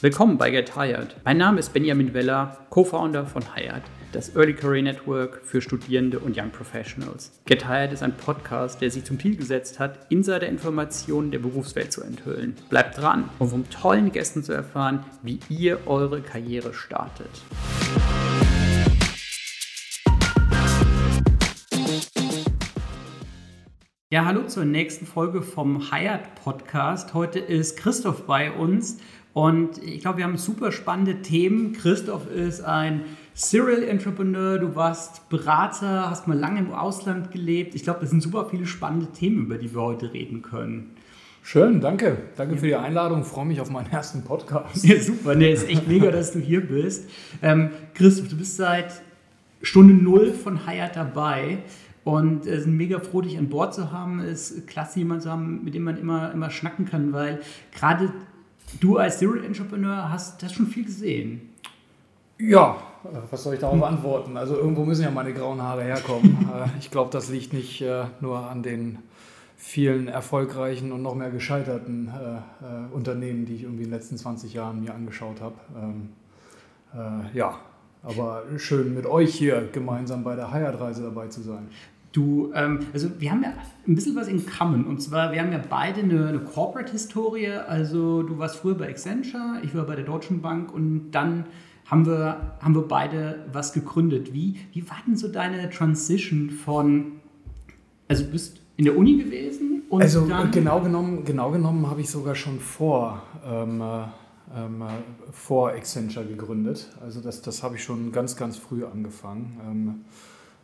Willkommen bei Get Hired. Mein Name ist Benjamin Weller, Co-Founder von Hired, das Early Career Network für Studierende und Young Professionals. Get Hired ist ein Podcast, der sich zum Ziel gesetzt hat, Insider-Informationen der Berufswelt zu enthüllen. Bleibt dran, um von tollen Gästen zu erfahren, wie ihr eure Karriere startet. Ja, hallo zur nächsten Folge vom Hired Podcast. Heute ist Christoph bei uns und ich glaube, wir haben super spannende Themen. Christoph ist ein Serial Entrepreneur, du warst Berater, hast mal lange im Ausland gelebt. Ich glaube, das sind super viele spannende Themen, über die wir heute reden können. Schön, danke. Danke ja. für die Einladung. Ich freue mich auf meinen ersten Podcast. Ja, super. Nee, ist echt mega, dass du hier bist. Ähm, Christoph, du bist seit Stunde Null von Hyatt dabei. Und es ist mega froh, dich an Bord zu haben. Es ist klasse, jemanden zu haben, mit dem man immer, immer schnacken kann, weil gerade Du als Serial Entrepreneur hast das schon viel gesehen. Ja, was soll ich darauf antworten? Also irgendwo müssen ja meine grauen Haare herkommen. Äh, ich glaube, das liegt nicht äh, nur an den vielen erfolgreichen und noch mehr gescheiterten äh, Unternehmen, die ich irgendwie in den letzten 20 Jahren mir angeschaut habe. Ähm, ja, aber schön mit euch hier gemeinsam bei der Heiratreise dabei zu sein. Du, ähm, also wir haben ja ein bisschen was in Common. Und zwar, wir haben ja beide eine, eine Corporate-Historie. Also du warst früher bei Accenture, ich war bei der Deutschen Bank und dann haben wir, haben wir beide was gegründet. Wie, wie war denn so deine Transition von, also du bist in der Uni gewesen? Und also dann genau genommen, genau genommen habe ich sogar schon vor, ähm, äh, ähm, vor Accenture gegründet. Also das, das habe ich schon ganz, ganz früh angefangen.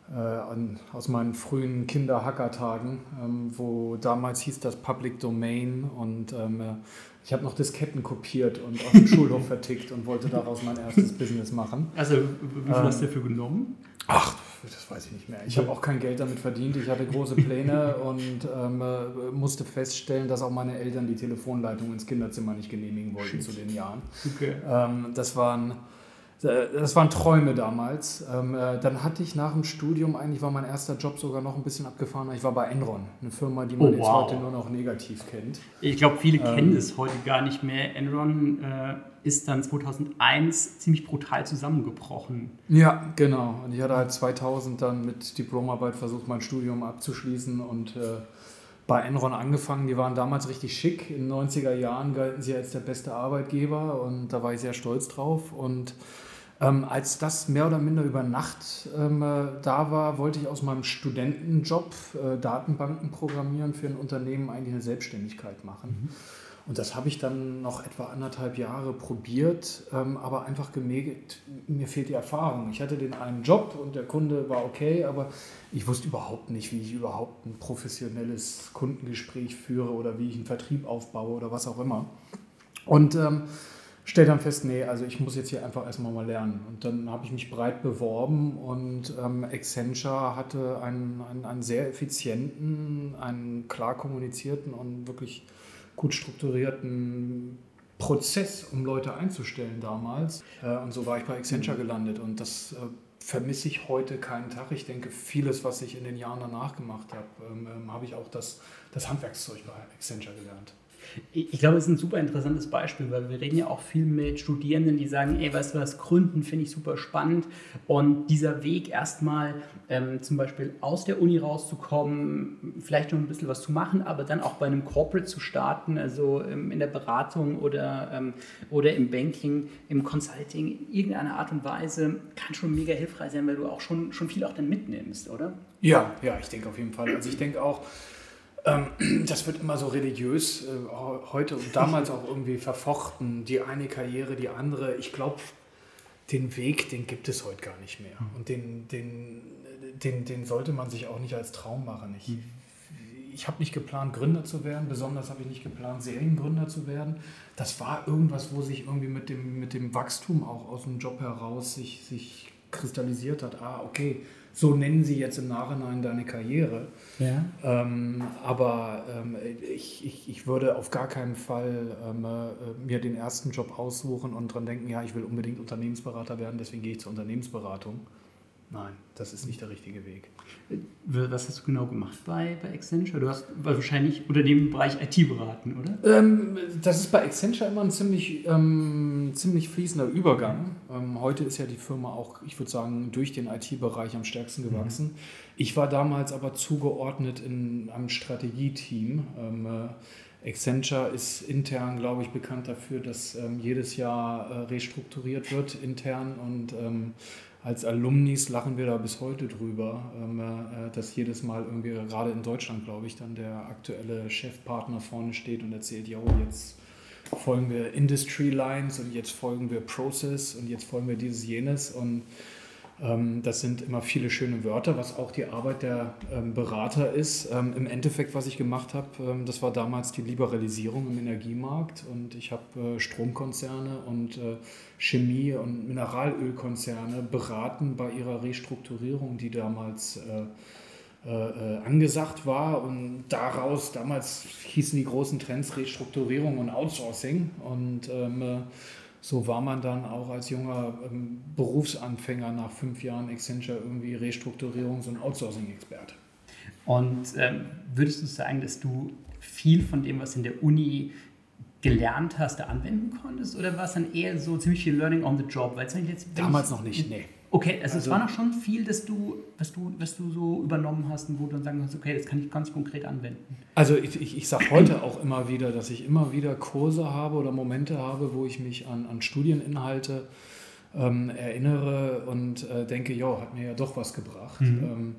Ähm, äh, an, aus meinen frühen Kinderhackertagen, ähm, wo damals hieß das Public Domain und ähm, äh, ich habe noch Disketten kopiert und auf dem Schulhof vertickt und wollte daraus mein erstes Business machen. Also, wie viel ähm, hast du dafür genommen? Ach, das weiß ich nicht mehr. Ich habe auch kein Geld damit verdient. Ich hatte große Pläne und ähm, äh, musste feststellen, dass auch meine Eltern die Telefonleitung ins Kinderzimmer nicht genehmigen wollten Shit. zu den Jahren. Okay. Ähm, das waren das waren Träume damals. Ähm, äh, dann hatte ich nach dem Studium, eigentlich war mein erster Job sogar noch ein bisschen abgefahren. Ich war bei Enron, eine Firma, die man oh, jetzt wow. heute nur noch negativ kennt. Ich glaube, viele ähm, kennen es heute gar nicht mehr. Enron äh, ist dann 2001 ziemlich brutal zusammengebrochen. Ja, genau. Und ich hatte halt 2000 dann mit Diplomarbeit versucht, mein Studium abzuschließen und äh, bei Enron angefangen. Die waren damals richtig schick. In den 90er Jahren galten sie als der beste Arbeitgeber und da war ich sehr stolz drauf. Und ähm, als das mehr oder minder über Nacht ähm, äh, da war, wollte ich aus meinem Studentenjob äh, Datenbanken programmieren für ein Unternehmen eigentlich eine Selbstständigkeit machen. Mhm. Und das habe ich dann noch etwa anderthalb Jahre probiert, ähm, aber einfach gemerkt, mir fehlt die Erfahrung. Ich hatte den einen Job und der Kunde war okay, aber ich wusste überhaupt nicht, wie ich überhaupt ein professionelles Kundengespräch führe oder wie ich einen Vertrieb aufbaue oder was auch immer. Und stelle dann fest, nee, also ich muss jetzt hier einfach erstmal mal lernen. Und dann habe ich mich breit beworben und ähm, Accenture hatte einen, einen, einen, sehr effizienten, einen klar kommunizierten und wirklich gut strukturierten Prozess, um Leute einzustellen damals. Äh, und so war ich bei Accenture gelandet und das äh, vermisse ich heute keinen Tag. Ich denke, vieles, was ich in den Jahren danach gemacht habe, ähm, ähm habe ich auch das, das Handwerkszeug bei Accenture gelernt. Ich glaube, es ist ein super interessantes Beispiel, weil wir reden ja auch viel mit Studierenden, die sagen, ey, weißt du was, Gründen finde ich super spannend. Und dieser Weg erstmal ähm, zum Beispiel aus der Uni rauszukommen, vielleicht noch ein bisschen was zu machen, aber dann auch bei einem Corporate zu starten, also ähm, in der Beratung oder, ähm, oder im Banking, im Consulting, in irgendeiner Art und Weise, kann schon mega hilfreich sein, weil du auch schon, schon viel auch dann mitnimmst, oder? Ja, ja, ich denke auf jeden Fall. Also ich denke auch, das wird immer so religiös, äh, heute und damals auch irgendwie verfochten. Die eine Karriere, die andere. Ich glaube, den Weg, den gibt es heute gar nicht mehr. Und den, den, den, den sollte man sich auch nicht als Traum machen. Ich, ich habe nicht geplant, Gründer zu werden. Besonders habe ich nicht geplant, Seriengründer zu werden. Das war irgendwas, wo sich irgendwie mit dem, mit dem Wachstum auch aus dem Job heraus sich, sich kristallisiert hat. Ah, okay, so nennen sie jetzt im Nachhinein deine Karriere. Ja. Ähm, aber ähm, ich, ich, ich würde auf gar keinen Fall ähm, äh, mir den ersten Job aussuchen und dran denken, ja, ich will unbedingt Unternehmensberater werden, deswegen gehe ich zur Unternehmensberatung. Nein, das ist nicht der richtige Weg. Was hast du genau gemacht bei, bei Accenture? Du hast wahrscheinlich unter dem Bereich IT beraten, oder? Ähm, das ist bei Accenture immer ein ziemlich, ähm, ziemlich fließender Übergang. Ähm, heute ist ja die Firma auch, ich würde sagen, durch den IT-Bereich am stärksten mhm. gewachsen. Mhm. Ich war damals aber zugeordnet in einem Strategieteam. Ähm, äh, Accenture ist intern, glaube ich, bekannt dafür, dass ähm, jedes Jahr äh, restrukturiert wird intern und ähm, als Alumnis lachen wir da bis heute drüber, ähm, äh, dass jedes Mal irgendwie, gerade in Deutschland, glaube ich, dann der aktuelle Chefpartner vorne steht und erzählt, ja, jetzt folgen wir Industry Lines und jetzt folgen wir Process und jetzt folgen wir dieses, jenes. Und das sind immer viele schöne Wörter, was auch die Arbeit der ähm, Berater ist. Ähm, Im Endeffekt, was ich gemacht habe, das war damals die Liberalisierung im Energiemarkt und ich habe äh, Stromkonzerne und äh, Chemie- und Mineralölkonzerne beraten bei ihrer Restrukturierung, die damals äh, angesagt war und daraus, damals hießen die großen Trends Restrukturierung und Outsourcing und so war man dann auch als junger ähm, Berufsanfänger nach fünf Jahren Accenture irgendwie Restrukturierungs- und Outsourcing-Experte. Und ähm, würdest du sagen, dass du viel von dem, was in der Uni gelernt hast, da anwenden konntest? Oder war es dann eher so ziemlich viel Learning on the Job? Weil jetzt, Damals noch nicht, nee. Okay, also, also, es war noch schon viel, dass du, was, du, was du so übernommen hast und wo du dann sagen kannst, okay, das kann ich ganz konkret anwenden. Also ich, ich, ich sage heute auch immer wieder, dass ich immer wieder Kurse habe oder Momente habe, wo ich mich an, an Studieninhalte ähm, erinnere und äh, denke, ja, hat mir ja doch was gebracht. Mhm. Ähm,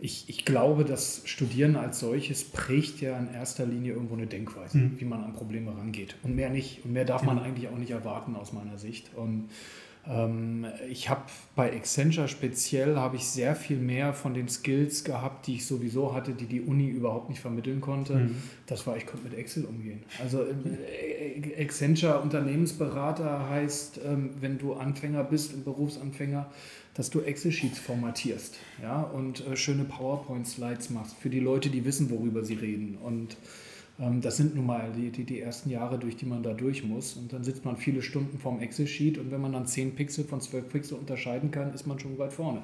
ich, ich glaube, das Studieren als solches prägt ja in erster Linie irgendwo eine Denkweise, mhm. wie man an Probleme rangeht. Und mehr nicht. Und mehr darf man eigentlich auch nicht erwarten aus meiner Sicht. Und ich habe bei Accenture speziell habe ich sehr viel mehr von den Skills gehabt, die ich sowieso hatte, die die Uni überhaupt nicht vermitteln konnte. Mhm. Das war, ich konnte mit Excel umgehen. Also äh, Accenture Unternehmensberater heißt, ähm, wenn du Anfänger bist, ein Berufsanfänger, dass du Excel-Sheets formatierst ja, und äh, schöne PowerPoint-Slides machst für die Leute, die wissen, worüber sie reden. Und ähm, das sind nun mal die, die, die, ersten Jahre, durch die man da durch muss. Und dann sitzt man viele Stunden vorm Excel-Sheet und wenn man dann 10 Pixel von 12 Pixel unterscheiden kann, ist man schon weit vorne.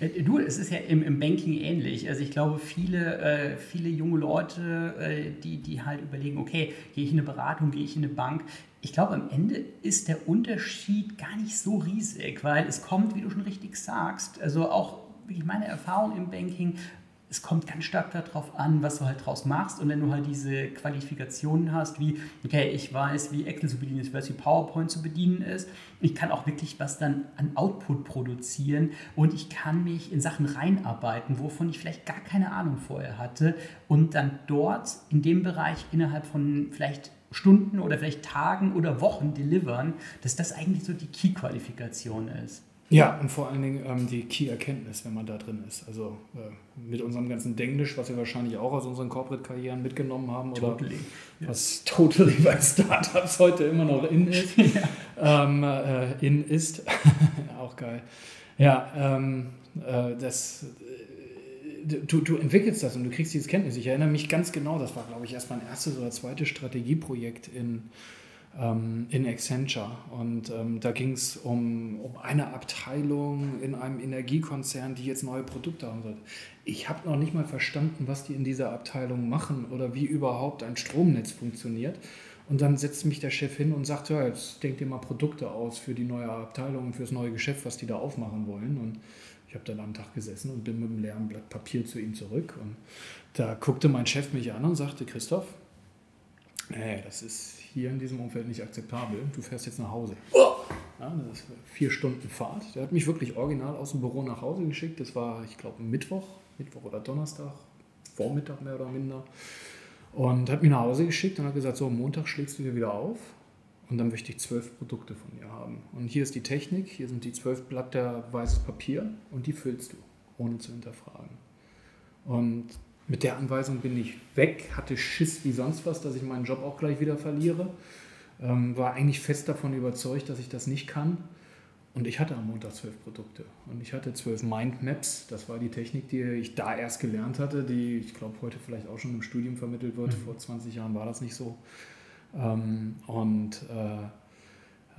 Äh, du, es ist ja im, im Banking ähnlich. Also ich glaube, viele, äh, viele junge Leute, äh, die, die halt überlegen, okay, gehe ich in eine Beratung, gehe ich in eine Bank. Ich glaube, am Ende ist der Unterschied gar nicht so riesig, weil es kommt, wie du schon richtig sagst, also auch wie meine Erfahrung im Banking, es kommt ganz stark darauf an, was du halt draus machst. Und wenn du halt diese Qualifikationen hast, wie, okay, ich weiß, wie Excel zu bedienen ist, ich weiß, wie PowerPoint zu bedienen ist, ich kann auch wirklich was dann an Output produzieren und ich kann mich in Sachen reinarbeiten, wovon ich vielleicht gar keine Ahnung vorher hatte und dann dort in dem Bereich innerhalb von vielleicht Stunden oder vielleicht Tagen oder Wochen delivern, dass das eigentlich so die Key-Qualifikation ist. Ja, und vor allen Dingen ähm, die Key-Erkenntnis, wenn man da drin ist. Also äh, mit unserem ganzen Denglisch, was wir wahrscheinlich auch aus unseren Corporate-Karrieren mitgenommen haben. Oder totally. was totally bei Startups heute immer noch in ist. ja. ähm, äh, in ist. auch geil. Ja, ähm, äh, das, äh, du, du entwickelst das und du kriegst dieses Kenntnis. Ich erinnere mich ganz genau, das war, glaube ich, erst mein erstes oder zweites Strategieprojekt in in Accenture. Und ähm, da ging es um, um eine Abteilung in einem Energiekonzern, die jetzt neue Produkte haben sollte. Ich habe noch nicht mal verstanden, was die in dieser Abteilung machen oder wie überhaupt ein Stromnetz funktioniert. Und dann setzt mich der Chef hin und sagt, ja, jetzt denkt ihr mal Produkte aus für die neue Abteilung und für das neue Geschäft, was die da aufmachen wollen. Und ich habe dann am Tag gesessen und bin mit einem leeren Blatt Papier zu ihm zurück. Und da guckte mein Chef mich an und sagte, Christoph, nee, das ist hier in diesem Umfeld nicht akzeptabel. Du fährst jetzt nach Hause. Ja, das ist vier Stunden Fahrt. Der hat mich wirklich original aus dem Büro nach Hause geschickt. Das war, ich glaube, Mittwoch, Mittwoch oder Donnerstag, Vormittag mehr oder minder. Und hat mich nach Hause geschickt und hat gesagt, so, am Montag schlägst du hier wieder auf und dann möchte ich zwölf Produkte von dir haben. Und hier ist die Technik, hier sind die zwölf Blatter weißes Papier und die füllst du, ohne zu hinterfragen. Und mit der Anweisung bin ich weg, hatte Schiss wie sonst was, dass ich meinen Job auch gleich wieder verliere. Ähm, war eigentlich fest davon überzeugt, dass ich das nicht kann. Und ich hatte am Montag zwölf Produkte. Und ich hatte zwölf Mindmaps. Das war die Technik, die ich da erst gelernt hatte, die ich glaube heute vielleicht auch schon im Studium vermittelt wird. Mhm. Vor 20 Jahren war das nicht so. Ähm, und äh,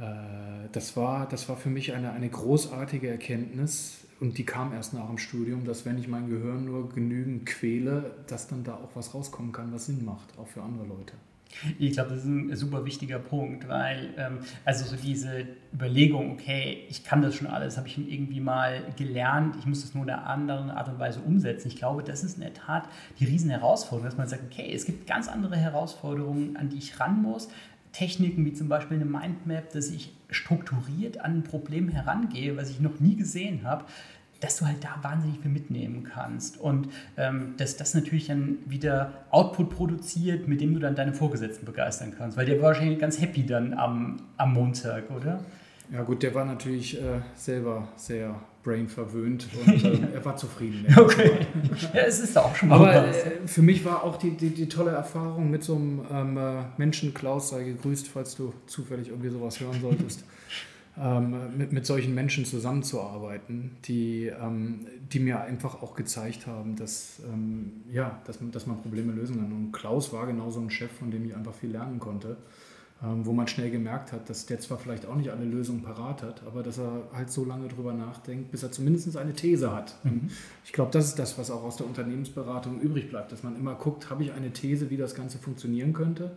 äh, das, war, das war für mich eine, eine großartige Erkenntnis, und die kam erst nach dem Studium, dass wenn ich mein Gehirn nur genügend quäle, dass dann da auch was rauskommen kann, was Sinn macht, auch für andere Leute. Ich glaube, das ist ein super wichtiger Punkt, weil ähm, also so diese Überlegung, okay, ich kann das schon alles, habe ich irgendwie mal gelernt, ich muss das nur in einer anderen Art und Weise umsetzen. Ich glaube, das ist in der Tat die riesen Herausforderung, dass man sagt, okay, es gibt ganz andere Herausforderungen, an die ich ran muss. Techniken wie zum Beispiel eine Mindmap, dass ich strukturiert an ein Problem herangehe, was ich noch nie gesehen habe dass du halt da wahnsinnig viel mitnehmen kannst und ähm, dass das natürlich dann wieder Output produziert, mit dem du dann deine Vorgesetzten begeistern kannst, weil der war wahrscheinlich ganz happy dann am, am Montag, oder? Ja gut, der war natürlich äh, selber sehr brain verwöhnt und äh, er war zufrieden. okay. ja, es ist auch schon mal Aber äh, für mich war auch die, die, die, tolle Erfahrung mit so einem ähm, äh, Menschen, Klaus sei gegrüßt, falls du zufällig irgendwie sowas hören solltest. ähm, mit, mit solchen Menschen zusammenzuarbeiten, die, ähm, die mir einfach auch gezeigt haben, dass, ähm, ja, dass, dass man Probleme lösen kann. Und Klaus war genau so ein Chef, von dem ich einfach viel lernen konnte, ähm, wo man schnell gemerkt hat, dass der zwar vielleicht auch nicht alle Lösungen parat hat, aber dass er halt so lange drüber nachdenkt, bis er zumindest eine These hat. Mhm. Ich glaube, das ist das, was auch aus der Unternehmensberatung übrig bleibt, dass man immer guckt, habe ich eine These, wie das Ganze funktionieren könnte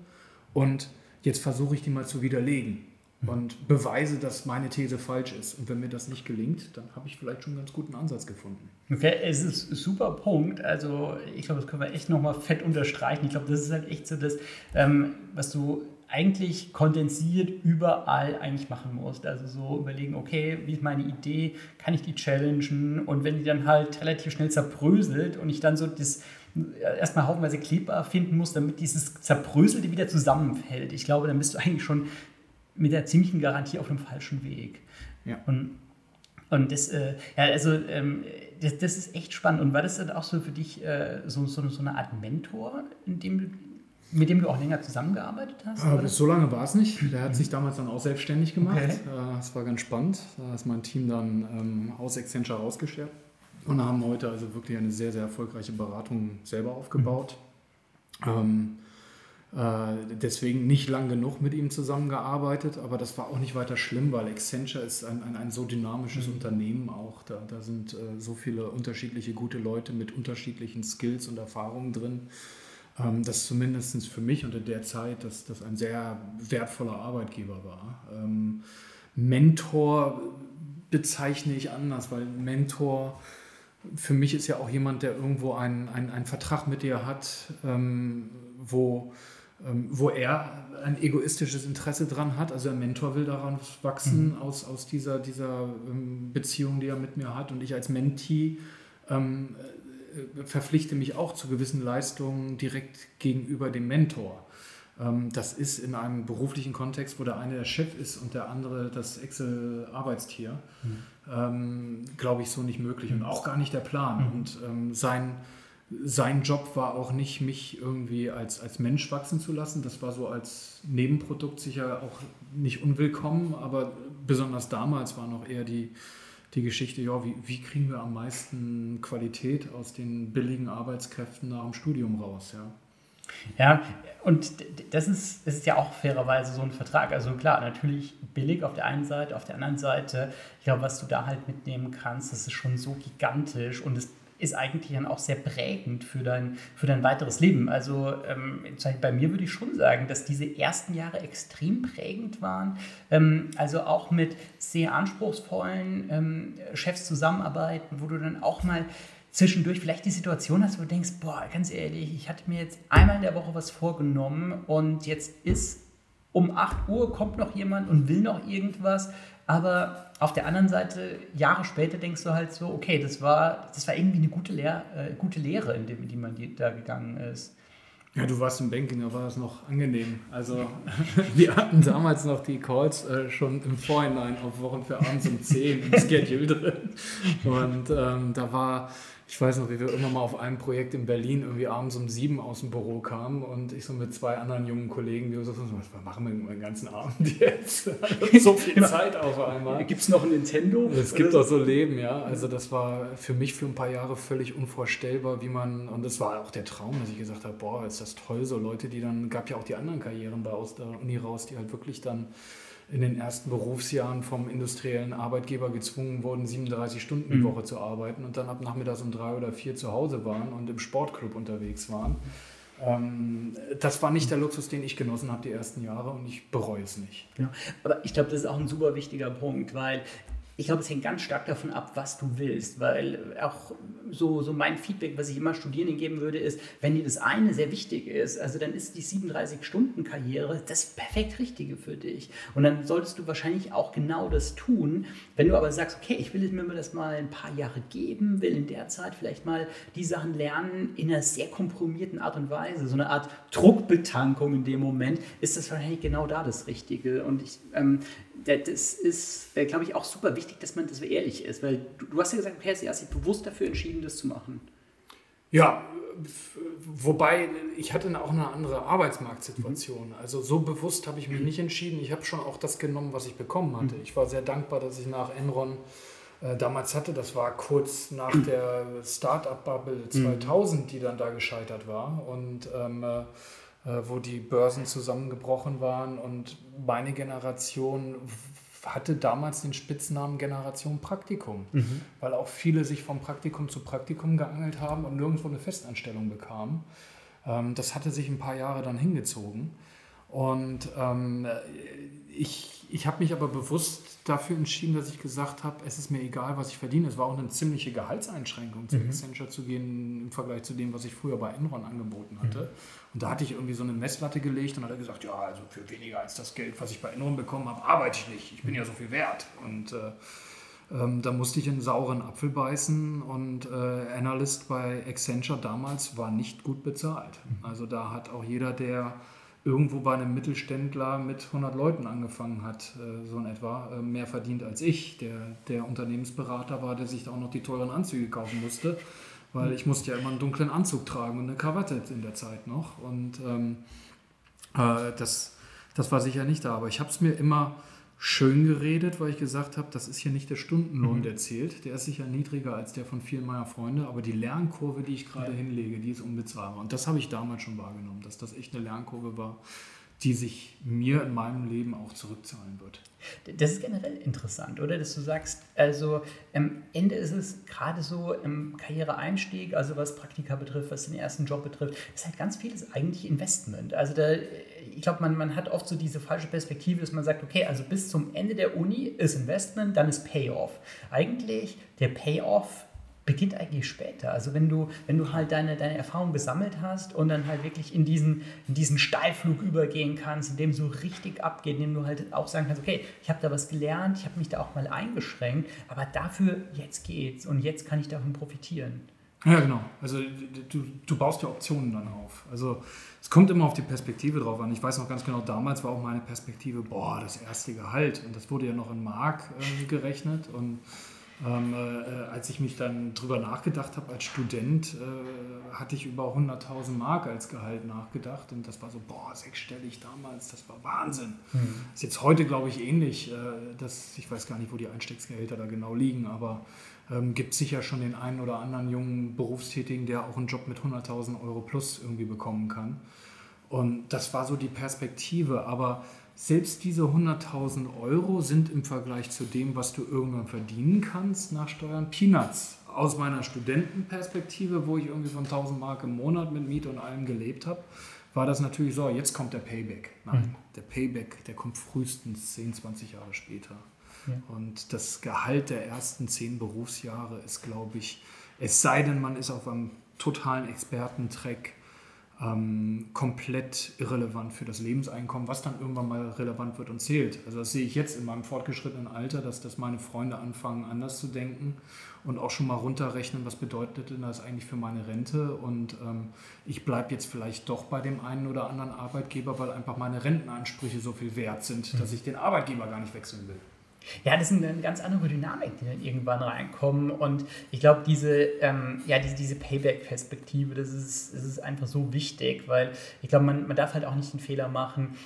und jetzt versuche ich die mal zu widerlegen und beweise, dass meine These falsch ist. Und wenn mir das nicht gelingt, dann habe ich vielleicht schon einen ganz guten Ansatz gefunden. Okay, es ist ein super Punkt. Also ich glaube, das können wir echt nochmal fett unterstreichen. Ich glaube, das ist halt echt so das, ähm, was du eigentlich kondensiert überall eigentlich machen musst. Also so überlegen, okay, wie ist meine Idee, kann ich die challengen? Und wenn die dann halt relativ schnell zerbröselt und ich dann so das erstmal haufenweise Kleber finden muss, damit dieses Zerbröselte wieder zusammenfällt. Ich glaube, dann bist du eigentlich schon mit der ziemlichen Garantie auf dem falschen Weg. Ja. Und, und das, äh, ja, also, ähm, das, das, ist echt spannend. Und war das dann auch so für dich äh, so, so, so, eine Art Mentor, dem mit dem du auch länger zusammengearbeitet hast? Äh, so lange war es nicht. Der hat sich damals dann auch selbstständig gemacht. Okay. Äh, das war ganz spannend. Da ist mein Team dann ähm, aus Accenture rausgestellt und haben heute also wirklich eine sehr, sehr erfolgreiche Beratung selber aufgebaut. Mhm. Ähm, äh, deswegen nicht lang genug mit ihm zusammengearbeitet, aber das war auch nicht weiter schlimm, weil Accenture ist ein, ein, ein so dynamisches mhm. Unternehmen auch. Da, da sind äh, so viele unterschiedliche gute Leute mit unterschiedlichen Skills und Erfahrungen drin, ähm, dass zumindest für mich unter der Zeit dass das ein sehr wertvoller Arbeitgeber war. Ähm, Mentor bezeichne ich anders, weil Mentor für mich ist ja auch jemand, der irgendwo einen, einen, einen Vertrag mit dir hat, ähm, wo ähm, wo er ein egoistisches Interesse dran hat. Also der Mentor will daran wachsen mhm. aus, aus dieser, dieser ähm, Beziehung, die er mit mir hat. Und ich als Mentee ähm, äh, verpflichte mich auch zu gewissen Leistungen direkt gegenüber dem Mentor. Ähm, das ist in einem beruflichen Kontext, wo der eine der Chef ist und der andere das Excel-Arbeitstier, mhm. Ähm, glaube ich, so nicht möglich und auch gar nicht der Plan. Mhm. Und ähm, sein sein Job war auch nicht, mich irgendwie als, als Mensch wachsen zu lassen. Das war so als Nebenprodukt sicher auch nicht unwillkommen, aber besonders damals war noch eher die, die Geschichte, ja, wie, wie kriegen wir am meisten Qualität aus den billigen Arbeitskräften nach dem Studium raus, ja. Ja, und das ist, ist ja auch fairerweise so ein Vertrag. Also klar, natürlich billig auf der einen Seite, auf der anderen Seite, ich glaube, was du da halt mitnehmen kannst, das ist schon so gigantisch und es ist eigentlich dann auch sehr prägend für dein, für dein weiteres Leben. Also ähm, bei mir würde ich schon sagen, dass diese ersten Jahre extrem prägend waren. Ähm, also auch mit sehr anspruchsvollen ähm, Chefs zusammenarbeiten, wo du dann auch mal zwischendurch vielleicht die Situation hast, wo du denkst, boah, ganz ehrlich, ich hatte mir jetzt einmal in der Woche was vorgenommen und jetzt ist um 8 Uhr kommt noch jemand und will noch irgendwas aber auf der anderen Seite, Jahre später denkst du halt so, okay, das war, das war irgendwie eine gute, Lehr äh, gute Lehre, in, dem, in die man da gegangen ist. Ja, du warst im Banking, da war das noch angenehm. Also wir hatten damals noch die Calls äh, schon im Vorhinein auf Wochen für abends um 10 im Schedule drin. Und ähm, da war ich weiß noch, wie wir immer mal auf einem Projekt in Berlin irgendwie abends um sieben aus dem Büro kamen und ich so mit zwei anderen jungen Kollegen, die so, was machen wir den ganzen Abend jetzt? so viel Zeit auf einmal. Gibt es noch ein Nintendo? Es gibt doch so Leben, ja. Also das war für mich für ein paar Jahre völlig unvorstellbar, wie man, und das war auch der Traum, dass ich gesagt habe, boah, ist das toll, so Leute, die dann, gab ja auch die anderen Karrieren bei aus der Uni raus, die halt wirklich dann in den ersten Berufsjahren vom industriellen Arbeitgeber gezwungen wurden, 37 Stunden die mhm. Woche zu arbeiten und dann ab nachmittags um drei oder vier zu Hause waren und im Sportclub unterwegs waren. Ähm, das war nicht der Luxus, den ich genossen habe die ersten Jahre und ich bereue es nicht. Ja, aber ich glaube, das ist auch ein super wichtiger Punkt, weil ich glaube, es hängt ganz stark davon ab, was du willst, weil auch so, so mein Feedback, was ich immer Studierenden geben würde, ist, wenn dir das eine sehr wichtig ist, also dann ist die 37-Stunden-Karriere das perfekt Richtige für dich. Und dann solltest du wahrscheinlich auch genau das tun. Wenn du aber sagst, okay, ich will mir das mal ein paar Jahre geben, will in der Zeit vielleicht mal die Sachen lernen in einer sehr komprimierten Art und Weise, so eine Art Druckbetankung in dem Moment, ist das wahrscheinlich genau da das Richtige. Und ich, ähm, das ist, äh, glaube ich, auch super wichtig, dass man das ehrlich ist, weil du, du hast ja gesagt, okay, du hast dich bewusst dafür entschieden, das zu machen. Ja, wobei ich hatte auch eine andere Arbeitsmarktsituation. Mhm. Also so bewusst habe ich mich nicht entschieden. Ich habe schon auch das genommen, was ich bekommen hatte. Mhm. Ich war sehr dankbar, dass ich nach Enron äh, damals hatte. Das war kurz nach der Start-up-Bubble 2000, mhm. die dann da gescheitert war. Und ähm, äh, äh, wo die Börsen zusammengebrochen waren. Und meine Generation hatte damals den Spitznamen Generation Praktikum, mhm. weil auch viele sich vom Praktikum zu Praktikum geangelt haben und nirgendwo eine Festanstellung bekamen. Ähm, das hatte sich ein paar Jahre dann hingezogen. Und ähm, ich, ich habe mich aber bewusst dafür entschieden, dass ich gesagt habe, es ist mir egal, was ich verdiene. Es war auch eine ziemliche Gehaltseinschränkung, zu mhm. Accenture zu gehen im Vergleich zu dem, was ich früher bei Enron angeboten hatte. Mhm. Und da hatte ich irgendwie so eine Messlatte gelegt und hat er gesagt, ja, also für weniger als das Geld, was ich bei Enron bekommen habe, arbeite ich nicht. Ich bin ja so viel wert. Und äh, ähm, da musste ich einen sauren Apfel beißen und äh, Analyst bei Accenture damals war nicht gut bezahlt. Mhm. Also da hat auch jeder, der irgendwo bei einem Mittelständler mit 100 Leuten angefangen hat, äh, so in etwa, äh, mehr verdient als ich, der der Unternehmensberater war, der sich auch noch die teuren Anzüge kaufen musste, weil ich musste ja immer einen dunklen Anzug tragen und eine Krawatte in der Zeit noch. Und ähm, äh, das, das war sicher nicht da, aber ich habe es mir immer schön geredet, weil ich gesagt habe, das ist hier nicht der Stundenlohn, mhm. der zählt. Der ist sicher niedriger als der von vielen meiner Freunde, aber die Lernkurve, die ich gerade ja. hinlege, die ist unbezahlbar. Und das habe ich damals schon wahrgenommen, dass das echt eine Lernkurve war, die sich mir in meinem Leben auch zurückzahlen wird. Das ist generell interessant, oder? Dass du sagst, also am Ende ist es gerade so im Karriereeinstieg, also was Praktika betrifft, was den ersten Job betrifft, ist halt ganz vieles eigentlich Investment. Also da, ich glaube, man, man hat oft so diese falsche Perspektive, dass man sagt, okay, also bis zum Ende der Uni ist Investment, dann ist Payoff. Eigentlich der Payoff beginnt eigentlich später. Also wenn du, wenn du halt deine, deine Erfahrung gesammelt hast und dann halt wirklich in diesen, in diesen Steilflug übergehen kannst, in dem so richtig abgeht, in dem du halt auch sagen kannst, okay, ich habe da was gelernt, ich habe mich da auch mal eingeschränkt, aber dafür jetzt geht's und jetzt kann ich davon profitieren. Ja, genau. Also du, du baust ja Optionen dann auf. Also es kommt immer auf die Perspektive drauf an. Ich weiß noch ganz genau, damals war auch meine Perspektive, boah, das erste Gehalt. Und das wurde ja noch in Mark äh, gerechnet. Und ähm, äh, als ich mich dann drüber nachgedacht habe als Student, äh, hatte ich über 100.000 Mark als Gehalt nachgedacht und das war so, boah, sechsstellig damals, das war Wahnsinn. Mhm. Ist jetzt heute, glaube ich, ähnlich. Äh, das, ich weiß gar nicht, wo die Einstiegsgehälter da genau liegen, aber ähm, gibt sicher schon den einen oder anderen jungen Berufstätigen, der auch einen Job mit 100.000 Euro plus irgendwie bekommen kann. Und das war so die Perspektive, aber selbst diese 100.000 Euro sind im Vergleich zu dem, was du irgendwann verdienen kannst nach Steuern, Peanuts. Aus meiner Studentenperspektive, wo ich irgendwie von 1000 Mark im Monat mit Miete und allem gelebt habe, war das natürlich so, jetzt kommt der Payback. Nein, mhm. der Payback, der kommt frühestens 10, 20 Jahre später. Ja. Und das Gehalt der ersten 10 Berufsjahre ist, glaube ich, es sei denn, man ist auf einem totalen Expertentrack, ähm, komplett irrelevant für das Lebenseinkommen, was dann irgendwann mal relevant wird und zählt. Also das sehe ich jetzt in meinem fortgeschrittenen Alter, dass, dass meine Freunde anfangen, anders zu denken und auch schon mal runterrechnen, was bedeutet denn das eigentlich für meine Rente. Und ähm, ich bleibe jetzt vielleicht doch bei dem einen oder anderen Arbeitgeber, weil einfach meine Rentenansprüche so viel wert sind, dass hm. ich den Arbeitgeber gar nicht wechseln will. Ja, das ist eine ganz andere Dynamik, die dann irgendwann reinkommen. Und ich glaube, diese, ähm, ja, diese, diese Payback-Perspektive, das ist, das ist einfach so wichtig, weil ich glaube, man, man darf halt auch nicht den Fehler machen,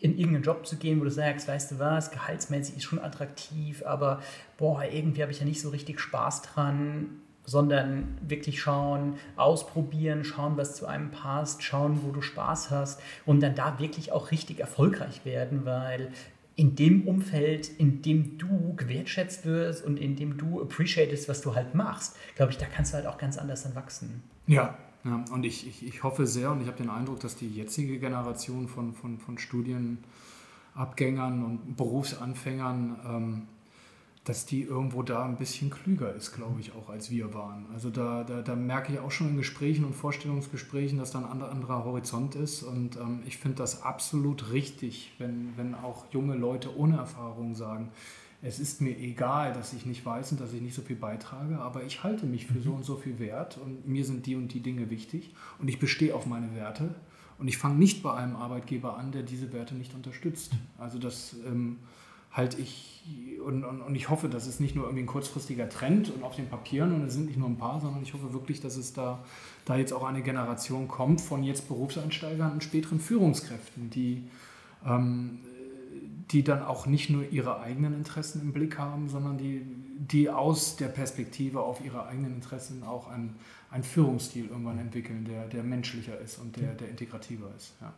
in irgendeinen Job zu gehen, wo du sagst, weißt du was, gehaltsmäßig ist schon attraktiv, aber boah, irgendwie habe ich ja nicht so richtig Spaß dran, sondern wirklich schauen, ausprobieren, schauen, was zu einem passt, schauen, wo du Spaß hast und dann da wirklich auch richtig erfolgreich werden, weil in dem Umfeld, in dem du gewertschätzt wirst und in dem du appreciatest, was du halt machst, glaube ich, da kannst du halt auch ganz anders dann wachsen. Ja, ja und ich, ich, ich hoffe sehr und ich habe den Eindruck, dass die jetzige Generation von, von, von Studienabgängern und Berufsanfängern ähm, dass die irgendwo da ein bisschen klüger ist, glaube ich, auch als wir waren. Also da, da, da, merke ich auch schon in Gesprächen und Vorstellungsgesprächen, dass da ein anderer, Horizont ist. Und ähm, ich finde das absolut richtig, wenn, wenn auch junge Leute ohne Erfahrung sagen, es ist mir egal, dass ich nicht weiß und dass ich nicht so viel beitrage, aber ich halte mich für so mhm. und so viel wert und mir sind die und die Dinge wichtig und ich bestehe auf meine Werte und ich fange nicht bei einem Arbeitgeber an, der diese Werte nicht unterstützt. Also das... Ähm, halte ich und, und, und ich hoffe, dass es nicht nur irgendwie ein kurzfristiger Trend und auf den Papieren und es sind nicht nur ein paar, sondern ich hoffe wirklich, dass es da, da jetzt auch eine Generation kommt von jetzt Berufseinsteigern und späteren Führungskräften, die, ähm, die dann auch nicht nur ihre eigenen Interessen im Blick haben, sondern die, die aus der Perspektive auf ihre eigenen Interessen auch einen, einen Führungsstil irgendwann entwickeln, der, der menschlicher ist und der, der integrativer ist. Ja.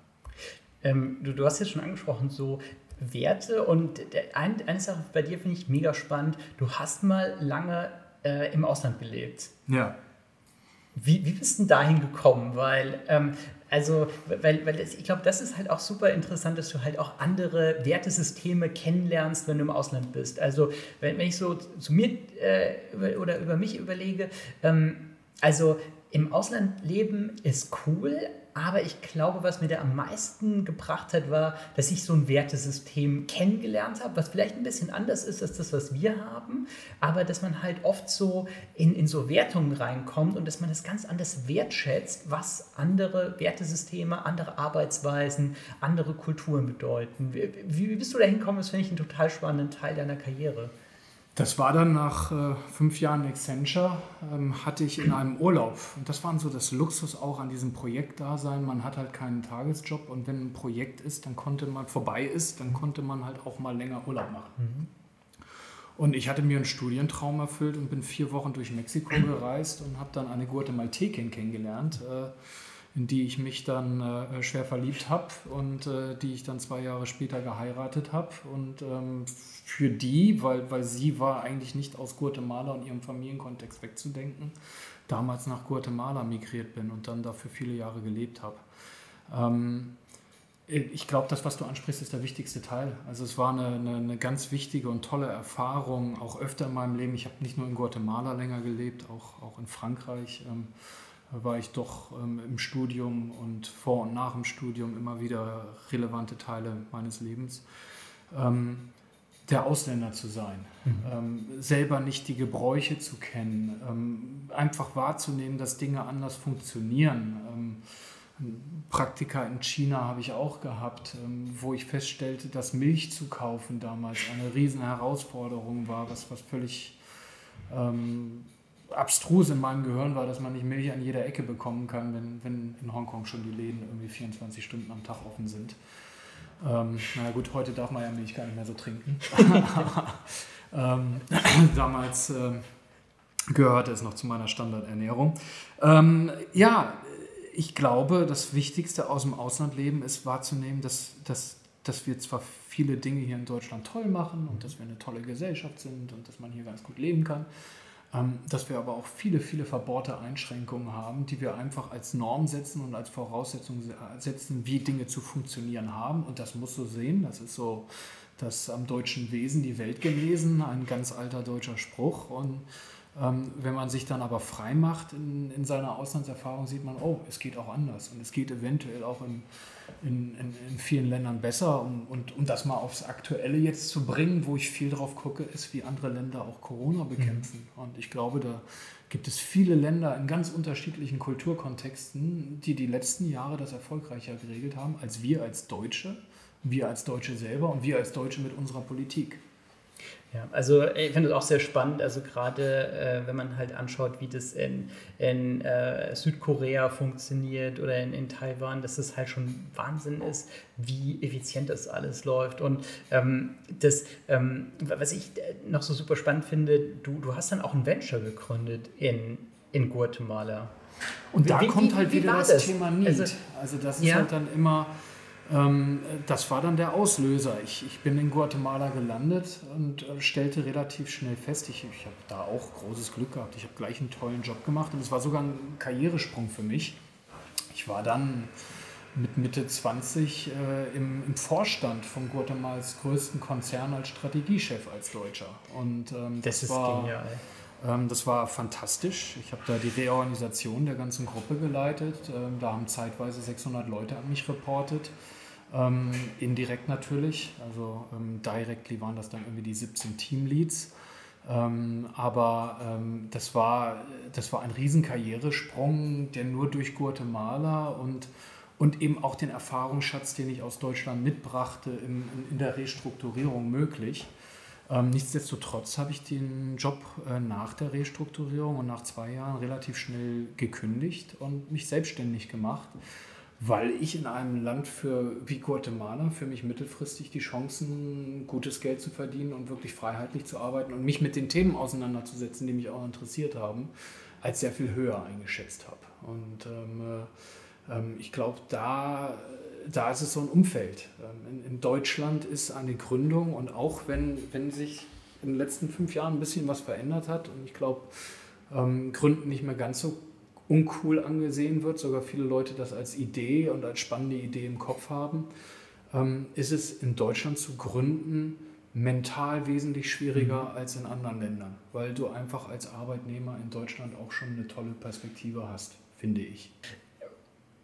Ähm, du, du, hast jetzt schon angesprochen, so Werte und ein, eine Sache bei dir finde ich mega spannend. Du hast mal lange äh, im Ausland gelebt. Ja. Wie, wie bist du denn dahin gekommen? Weil, ähm, also, weil, weil das, ich glaube, das ist halt auch super interessant, dass du halt auch andere Wertesysteme kennenlernst, wenn du im Ausland bist. Also, wenn, wenn ich so zu mir äh, über, oder über mich überlege, ähm, also im Ausland leben ist cool, aber ich glaube, was mir da am meisten gebracht hat, war, dass ich so ein Wertesystem kennengelernt habe, was vielleicht ein bisschen anders ist als das, was wir haben, aber dass man halt oft so in, in so Wertungen reinkommt und dass man das ganz anders wertschätzt, was andere Wertesysteme, andere Arbeitsweisen, andere Kulturen bedeuten. Wie, wie bist du da hingekommen? Das finde ich einen total spannenden Teil deiner Karriere. Das war dann nach äh, fünf Jahren Accenture, ähm, hatte ich in einem Urlaub. Und das war so das Luxus auch an diesem Projekt da sein. Man hat halt keinen Tagesjob und wenn ein Projekt ist, dann konnte man vorbei ist, dann konnte man halt auch mal länger Urlaub machen. Mhm. Und ich hatte mir einen Studientraum erfüllt und bin vier Wochen durch Mexiko gereist und habe dann eine Guatemaltekin kennengelernt. Äh, in die ich mich dann äh, schwer verliebt habe und äh, die ich dann zwei Jahre später geheiratet habe. Und ähm, für die, weil, weil sie war eigentlich nicht aus Guatemala und ihrem Familienkontext wegzudenken, damals nach Guatemala migriert bin und dann dafür viele Jahre gelebt habe. Ähm, ich glaube, das, was du ansprichst, ist der wichtigste Teil. Also es war eine, eine, eine, ganz wichtige und tolle Erfahrung, auch öfter in meinem Leben. Ich habe nicht nur in Guatemala länger gelebt, auch, auch in Frankreich. Ähm, war ich doch ähm, im Studium und vor und nach dem Studium immer wieder relevante Teile meines Lebens. Ähm, der Ausländer zu sein, mhm. ähm, selber nicht die Gebräuche zu kennen, ähm, einfach wahrzunehmen, dass Dinge anders funktionieren. Ähm, Praktika in China habe ich auch gehabt, ähm, wo ich feststellte, dass Milch zu kaufen damals eine riesen Herausforderung war, was, was völlig abstrus in meinem Gehirn war, dass man nicht Milch an jeder Ecke bekommen kann, wenn, wenn in Hongkong schon die Läden irgendwie 24 Stunden am Tag offen sind. Ähm, na gut, heute darf man ja Milch gar nicht mehr so trinken. ähm, damals äh, gehörte es noch zu meiner Standardernährung. Ähm, ja, ich glaube, das Wichtigste aus dem Auslandleben ist wahrzunehmen, dass, dass, dass wir zwar viele Dinge hier in Deutschland toll machen und dass wir eine tolle Gesellschaft sind und dass man hier ganz gut leben kann, ähm, dass wir aber auch viele, viele verbohrte Einschränkungen haben, die wir einfach als Norm setzen und als Voraussetzung setzen, wie Dinge zu funktionieren haben. Und das muss so sehen. Das ist so das am deutschen Wesen die Welt genesen, ein ganz alter deutscher Spruch. Und ähm, wenn man sich dann aber frei macht in, in seiner Auslandserfahrung, sieht man, oh, es geht auch anders. Und es geht eventuell auch in, in, in vielen Ländern besser. Um, und um das mal aufs Aktuelle jetzt zu bringen, wo ich viel drauf gucke, ist, wie andere Länder auch Corona mhm. bekämpfen. Mhm. Und ich glaube, da gibt es viele Länder in ganz unterschiedlichen Kulturkontexten, die die letzten Jahre das erfolgreicher geregelt haben, als wir als Deutsche, wir als Deutsche selber und wir als Deutsche mit unserer Politik. Ja, also ich finde es auch sehr spannend, also gerade äh, wenn man halt anschaut, wie das in, in äh, Südkorea funktioniert oder in, in Taiwan, dass es halt schon Wahnsinn ist, wie effizient das alles läuft. Und ähm, das, ähm, was ich noch so super spannend finde, du, du hast dann auch ein Venture gegründet in, in Guatemala. Und da wie, kommt wie, halt wieder das, das, Thema Need. Also, also das ist ja. halt dann immer das war dann der Auslöser. Ich, ich bin in Guatemala gelandet und äh, stellte relativ schnell fest, ich, ich habe da auch großes Glück gehabt. Ich habe gleich einen tollen Job gemacht und es war sogar ein Karrieresprung für mich. Ich war dann mit Mitte 20 äh, im, im, Vorstand von Guatemalas größten Konzern als Strategiechef als Deutscher. Und ähm, das, das war, genial. Ähm, das war fantastisch. Ich habe da die Reorganisation der ganzen Gruppe geleitet. Ähm, da haben zeitweise 600 Leute an mich reportet. Ähm, indirekt natürlich, also directly waren das dann irgendwie die 17 Teamleads. Aber das, war, das war ein Riesenkarrieresprung, der nur durch Guatemala und, und eben auch den Erfahrungsschatz, den ich aus Deutschland mitbrachte, in, in der Restrukturierung möglich. Ähm, nichtsdestotrotz habe ich den Job äh, nach der Restrukturierung und nach zwei Jahren relativ schnell gekündigt und mich selbstständig gemacht weil ich in einem Land für, wie Guatemala für mich mittelfristig die Chancen, gutes Geld zu verdienen und wirklich freiheitlich zu arbeiten und mich mit den Themen auseinanderzusetzen, die mich auch interessiert haben, als sehr viel höher eingeschätzt habe. Und ähm, äh, ähm, ich glaube, da, da ist es so ein Umfeld. Ähm, in, in, Deutschland ist eine Gründung und auch wenn, wenn sich in den letzten fünf Jahren ein bisschen was verändert hat und ich glaube, ähm, Gründen nicht mehr ganz so uncool angesehen wird, sogar viele Leute das als Idee und als spannende Idee im Kopf haben, ähm, ist es in Deutschland zu gründen mental wesentlich schwieriger mhm. als in anderen Ländern, weil du einfach als Arbeitnehmer in Deutschland auch schon eine tolle Perspektive hast, finde ich.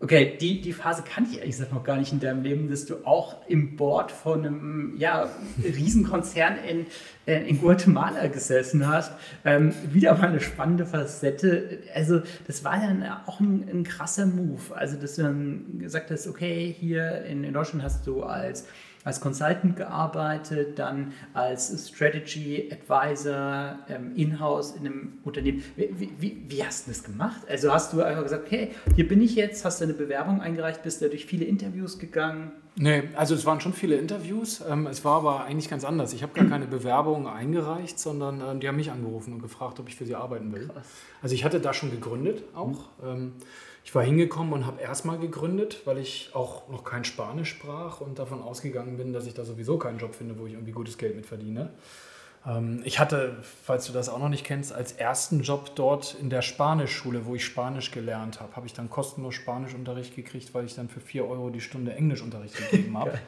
Okay, die, die Phase kannte ich ehrlich gesagt noch gar nicht in deinem Leben, dass du auch im Board von einem ja, Riesenkonzern in, äh, in Guatemala gesessen hast. Ähm, wieder mal eine spannende Facette. Also, das war dann auch ein, ein, krasser Move. Also, dass du dann gesagt hast, okay, hier in, in Deutschland hast du als als Consultant gearbeitet, dann als Strategy Advisor ähm, in-house in einem Unternehmen. Wie, wie, wie, hast du das gemacht? Also hast du einfach gesagt, okay, hier bin ich jetzt, hast du eine Bewerbung eingereicht, bist du durch viele Interviews gegangen? Nee, also es waren schon viele Interviews. Ähm, es war aber eigentlich ganz anders. Ich habe gar keine Bewerbung eingereicht, sondern ähm, die haben mich angerufen und gefragt, ob ich für sie arbeiten will. Krass. Also ich hatte da schon gegründet auch. Mhm ich war hingekommen und habe erstmal gegründet, weil ich auch noch kein Spanisch sprach und davon ausgegangen bin, dass ich da sowieso keinen Job finde, wo ich irgendwie gutes Geld mit verdiene. Ähm, ich hatte, falls du das auch noch nicht kennst, als ersten Job dort in der Spanischschule, wo ich Spanisch gelernt habe, habe ich dann kostenlos Spanischunterricht gekriegt, weil ich dann für 4 Euro die Stunde Englischunterricht gegeben habe.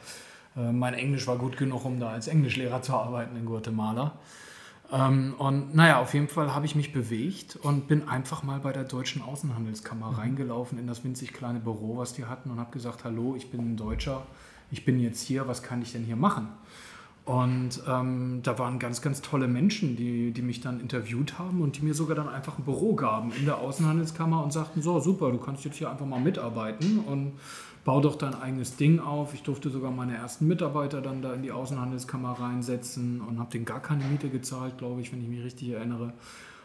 äh, mein Englisch war gut genug, um da als Englischlehrer zu arbeiten in Guatemala. Ähm, und naja, auf jeden Fall habe ich mich bewegt und bin einfach mal bei der Deutschen Außenhandelskammer mhm. reingelaufen in das winzig kleine Büro, was die hatten und habe gesagt, hallo, ich bin ein Deutscher, ich bin jetzt hier, was kann ich denn hier machen? Und ähm, da waren ganz, ganz tolle Menschen, die, die mich dann interviewt haben und die mir sogar dann einfach ein Büro gaben in der Außenhandelskammer und sagten, so super, du kannst jetzt hier einfach mal mitarbeiten und bau doch dein eigenes Ding auf. Ich durfte sogar meine ersten Mitarbeiter dann da in die Außenhandelskammer reinsetzen und habe denen gar keine Miete gezahlt, glaube ich, wenn ich mich richtig erinnere.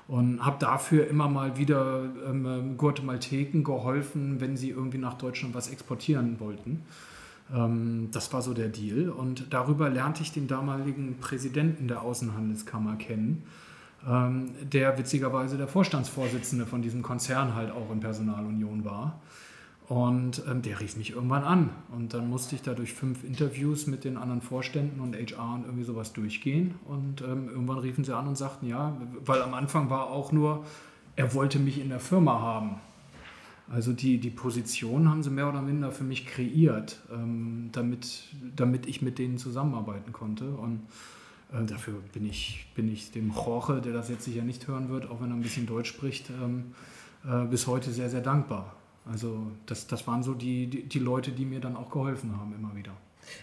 Und habe dafür immer mal wieder ähm, ähm, Guatemalteken geholfen, wenn sie irgendwie nach Deutschland was exportieren wollten. Ähm, das war so der Deal. Und darüber lernte ich den damaligen Präsidenten der Außenhandelskammer kennen, ähm, der witzigerweise der Vorstandsvorsitzende von diesem Konzern halt auch in Personalunion war. Und ähm, der rief mich irgendwann an. Und dann musste ich da durch fünf Interviews mit den anderen Vorständen und HR und irgendwie sowas durchgehen. Und ähm, irgendwann riefen sie an und sagten, ja, weil am Anfang war auch nur, er wollte mich in der Firma haben. Also die, die Position haben sie mehr oder minder für mich kreiert, ähm, damit, damit ich mit denen zusammenarbeiten konnte. Und äh, dafür bin ich, bin ich dem Jorge, der das jetzt sicher nicht hören wird, auch wenn er ein bisschen Deutsch spricht, ähm, äh, bis heute sehr, sehr dankbar. Also das, das waren so die, die, die Leute, die mir dann auch geholfen haben immer wieder.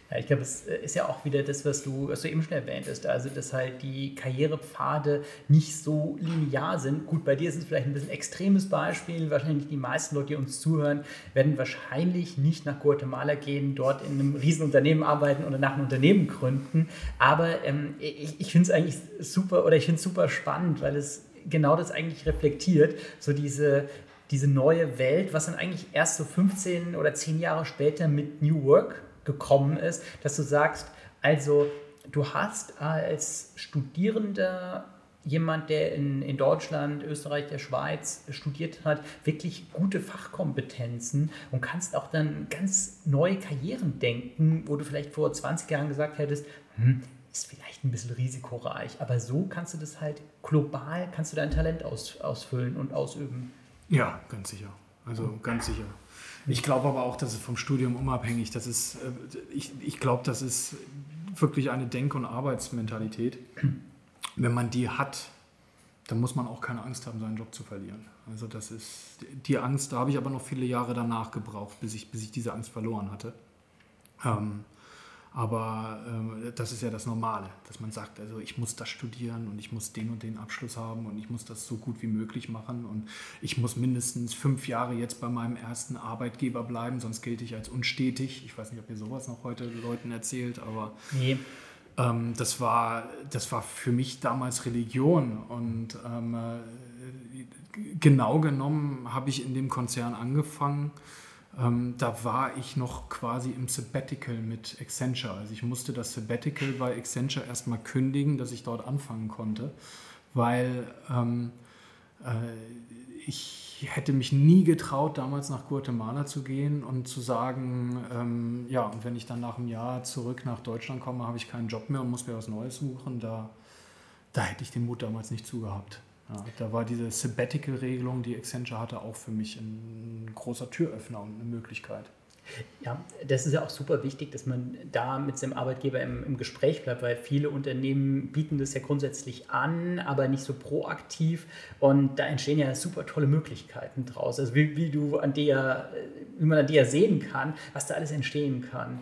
Ja, ich glaube, es ist ja auch wieder das, was du, was du eben schon erwähnt hast. Also, dass halt die Karrierepfade nicht so linear sind. Gut, bei dir ist es vielleicht ein bisschen extremes Beispiel. Wahrscheinlich die meisten Leute, die uns zuhören, werden wahrscheinlich nicht nach Guatemala gehen, dort in einem Riesenunternehmen arbeiten oder nach einem Unternehmen gründen. Aber ähm, ich, ich finde es eigentlich super oder ich finde es super spannend, weil es genau das eigentlich reflektiert. So diese diese neue Welt, was dann eigentlich erst so 15 oder 10 Jahre später mit New Work gekommen ist, dass du sagst, also du hast als Studierender jemand, der in, in Deutschland, Österreich, der Schweiz studiert hat, wirklich gute Fachkompetenzen und kannst auch dann ganz neue Karrieren denken, wo du vielleicht vor 20 Jahren gesagt hättest, hm, ist vielleicht ein bisschen risikoreich, aber so kannst du das halt global, kannst du dein Talent aus, ausfüllen und ausüben. Ja, ganz sicher. Also ganz sicher. Ich glaube aber auch, dass es vom Studium unabhängig, das ist, äh, ich, ich glaube, das ist wirklich eine Denk- und Arbeitsmentalität wenn man die hat, dann muss man auch keine Angst haben, seinen Job zu verlieren. Also das ist die Angst, da habe ich aber noch viele Jahre danach gebraucht, bis ich, bis ich diese Angst verloren hatte. Ähm, aber ähm, das ist ja das Normale, dass man sagt, also ich muss das studieren und ich muss den und den Abschluss haben und ich muss das so gut wie möglich machen und ich muss mindestens fünf Jahre jetzt bei meinem ersten Arbeitgeber bleiben, sonst gilt ich als unstetig. Ich weiß nicht, ob ihr sowas noch heute Leuten erzählt, aber nee. Ähm, das, war, das war für mich damals Religion. Und ähm, äh, genau genommen habe ich in dem Konzern angefangen. Ähm, da war ich noch quasi im Sabbatical mit Accenture. Also ich musste das Sabbatical bei Accenture erstmal kündigen, dass ich dort anfangen konnte, weil ähm, äh, ich hätte mich nie getraut, damals nach Guatemala zu gehen und zu sagen, ähm, ja, und wenn ich dann nach einem Jahr zurück nach Deutschland komme, habe ich keinen Job mehr und muss mir was Neues suchen. Da, da hätte ich den Mut damals nicht zugehabt. Ja, da war diese Sabbatical-Regelung, die Accenture hatte, auch für mich ein großer Türöffner und eine Möglichkeit. Ja, das ist ja auch super wichtig, dass man da mit seinem Arbeitgeber im, im, Gespräch bleibt, weil viele Unternehmen bieten das ja grundsätzlich an, aber nicht so proaktiv und da entstehen ja super tolle Möglichkeiten draus. Also wie, wie du an dir, wie man an dir sehen kann, was da alles entstehen kann.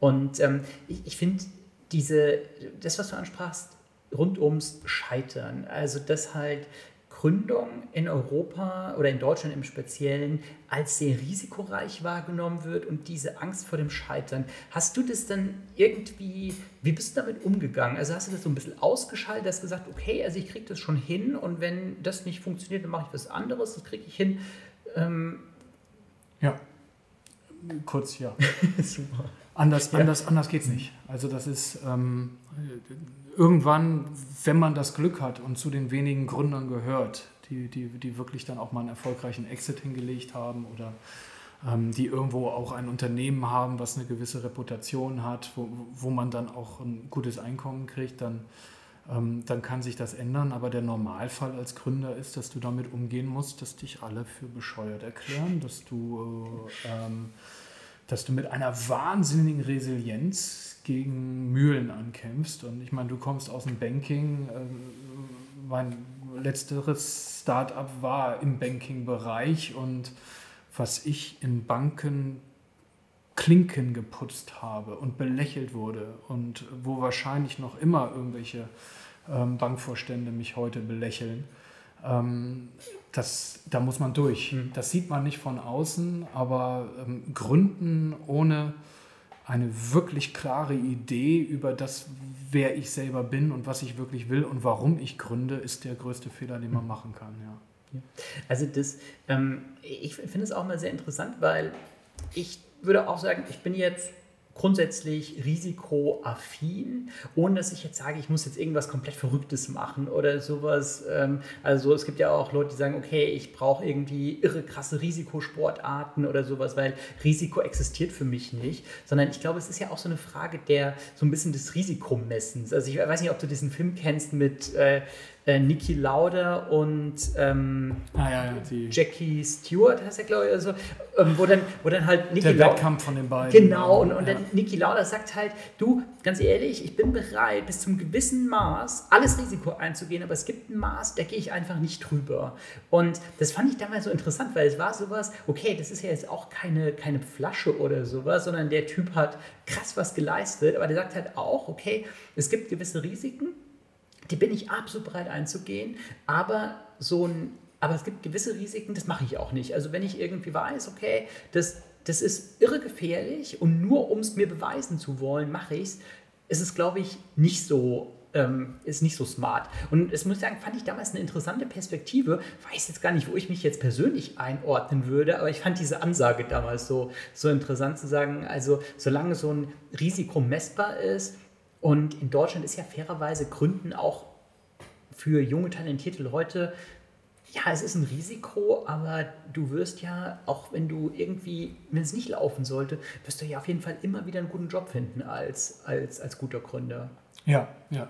Und ähm, ich, ich finde diese, das, was du ansprachst, rund ums Scheitern, also das halt Gründung in Europa oder in Deutschland im Speziellen als sehr risikoreich wahrgenommen wird und diese Angst vor dem Scheitern. Hast du das dann irgendwie, wie bist du damit umgegangen? Also hast du das so ein bisschen ausgeschaltet, hast gesagt, okay, also ich kriege das schon hin und wenn das nicht funktioniert, dann mache ich was anderes, das kriege ich hin. Ähm ja, kurz ja. Super. Anders, ja. anders, anders geht es nicht. Also das ist ähm, irgendwann, wenn man das Glück hat und zu den wenigen Gründern gehört, die, die, die wirklich dann auch mal einen erfolgreichen Exit hingelegt haben oder ähm, die irgendwo auch ein Unternehmen haben, was eine gewisse Reputation hat, wo, wo man dann auch ein gutes Einkommen kriegt, dann, ähm, dann kann sich das ändern. Aber der Normalfall als Gründer ist, dass du damit umgehen musst, dass dich alle für bescheuert erklären, dass du, äh, ähm, dass du mit einer wahnsinnigen Resilienz gegen Mühlen ankämpfst. Und ich meine, du kommst aus dem Banking. Äh, mein letzteres Startup war im Banking-Bereich und was ich in Banken Klinken geputzt habe und belächelt wurde und wo wahrscheinlich noch immer irgendwelche ähm, Bankvorstände mich heute belächeln, ähm, das, da muss man durch. Mhm. Das sieht man nicht von außen, aber ähm, Gründen ohne eine wirklich klare Idee über das, wer ich selber bin und was ich wirklich will und warum ich gründe, ist der größte Fehler, den man hm. machen kann. Ja. Also das, ähm, ich finde es auch mal sehr interessant, weil ich würde auch sagen, ich bin jetzt grundsätzlich risikoaffin, ohne dass ich jetzt sage, ich muss jetzt irgendwas komplett Verrücktes machen oder sowas. Ähm, also es gibt ja auch Leute, die sagen, okay, ich brauche irgendwie irre krasse Risikosportarten oder sowas, weil Risiko existiert für mich nicht, sondern ich glaube, es ist ja auch so eine Frage der so ein bisschen des Risikomessens. Also ich weiß nicht, ob du diesen Film kennst mit äh, äh, Niki Lauda und ähm, ah, ja, ja, Jackie Stewart heißt er, glaube ich, also, ähm, wo, dann, wo dann halt Niki Der Wettkampf von den beiden. Genau, und, und ja. dann Niki Lauda sagt halt, du, ganz ehrlich, ich bin bereit, bis zum gewissen Maß alles Risiko einzugehen, aber es gibt ein Maß, da gehe ich einfach nicht drüber. Und das fand ich damals so interessant, weil es war sowas, okay, das ist ja jetzt auch keine, keine Flasche oder sowas, sondern der Typ hat krass was geleistet, aber der sagt halt auch, okay, es gibt gewisse Risiken, die bin ich absolut bereit einzugehen, aber so ein, aber es gibt gewisse Risiken, das mache ich auch nicht. Also wenn ich irgendwie weiß, okay, das, das ist irre gefährlich und nur um es mir beweisen zu wollen, mache ich es, ist es, glaube ich, nicht so ähm, ist nicht so smart. Und es muss ich sagen, fand ich damals eine interessante Perspektive. Weiß jetzt gar nicht, wo ich mich jetzt persönlich einordnen würde, aber ich fand diese Ansage damals so, so interessant zu sagen, also solange so ein Risiko messbar ist, und in Deutschland ist ja fairerweise Gründen auch für junge, talentierte Leute, ja, es ist ein Risiko, aber du wirst ja, auch wenn du irgendwie, wenn es nicht laufen sollte, wirst du ja auf jeden Fall immer wieder einen guten Job finden als, als, als guter Gründer. Ja, ja.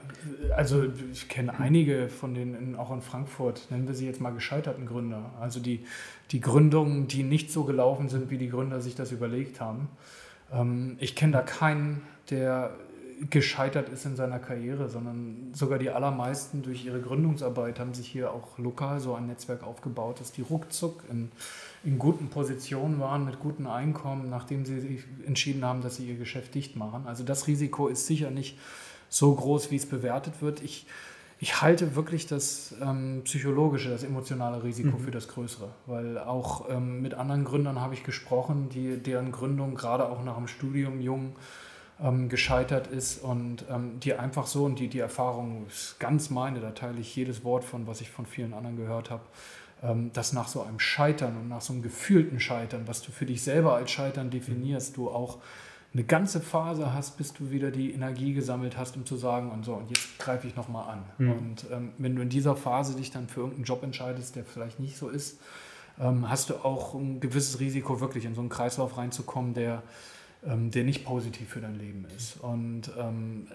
Also ich kenne einige von denen, auch in Frankfurt, nennen wir sie jetzt mal gescheiterten Gründer. Also die, die Gründungen, die nicht so gelaufen sind, wie die Gründer sich das überlegt haben. Ähm, ich kenne da keinen, der gescheitert ist in seiner Karriere, sondern sogar die allermeisten durch ihre Gründungsarbeit haben sich hier auch lokal so ein Netzwerk aufgebaut, dass die ruckzuck in, in guten Positionen waren, mit guten Einkommen, nachdem sie sich entschieden haben, dass sie ihr Geschäft dicht machen. Also das Risiko ist sicher nicht so groß, wie es bewertet wird. Ich, ich halte wirklich das ähm, psychologische, das emotionale Risiko mhm. für das größere, weil auch ähm, mit anderen Gründern habe ich gesprochen, die, deren Gründung gerade auch nach dem Studium jung ähm, gescheitert ist und ähm, die einfach so, und die, die Erfahrung ist ganz meine, da teile ich jedes Wort von, was ich von vielen anderen gehört habe, ähm, dass nach so einem Scheitern und nach so einem gefühlten Scheitern, was du für dich selber als Scheitern definierst, du auch eine ganze Phase hast, bis du wieder die Energie gesammelt hast, um zu sagen, und so, und jetzt greife ich nochmal an. Mhm. Und ähm, wenn du in dieser Phase dich dann für irgendeinen Job entscheidest, der vielleicht nicht so ist, ähm, hast du auch ein gewisses Risiko, wirklich in so einen Kreislauf reinzukommen, der ähm, der nicht positiv für dein Leben ist. Und ähm,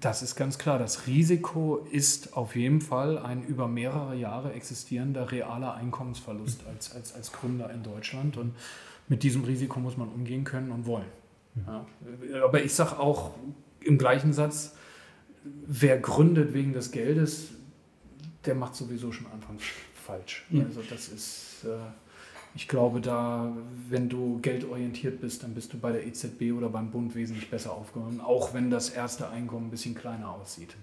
das ist ganz klar. Das Risiko ist auf jeden Fall ein über mehrere Jahre existierender realer Einkommensverlust als, als, als Gründer in Deutschland. Und mit diesem Risiko muss man umgehen können und wollen. Ja. Aber ich sage auch im gleichen Satz, wer gründet wegen des Geldes, der macht sowieso schon anfangs falsch. Also das ist... Äh, ich glaube, da, wenn du geldorientiert bist, dann bist du bei der EZB oder beim Bund wesentlich besser aufgehoben, auch wenn das erste Einkommen ein bisschen kleiner aussieht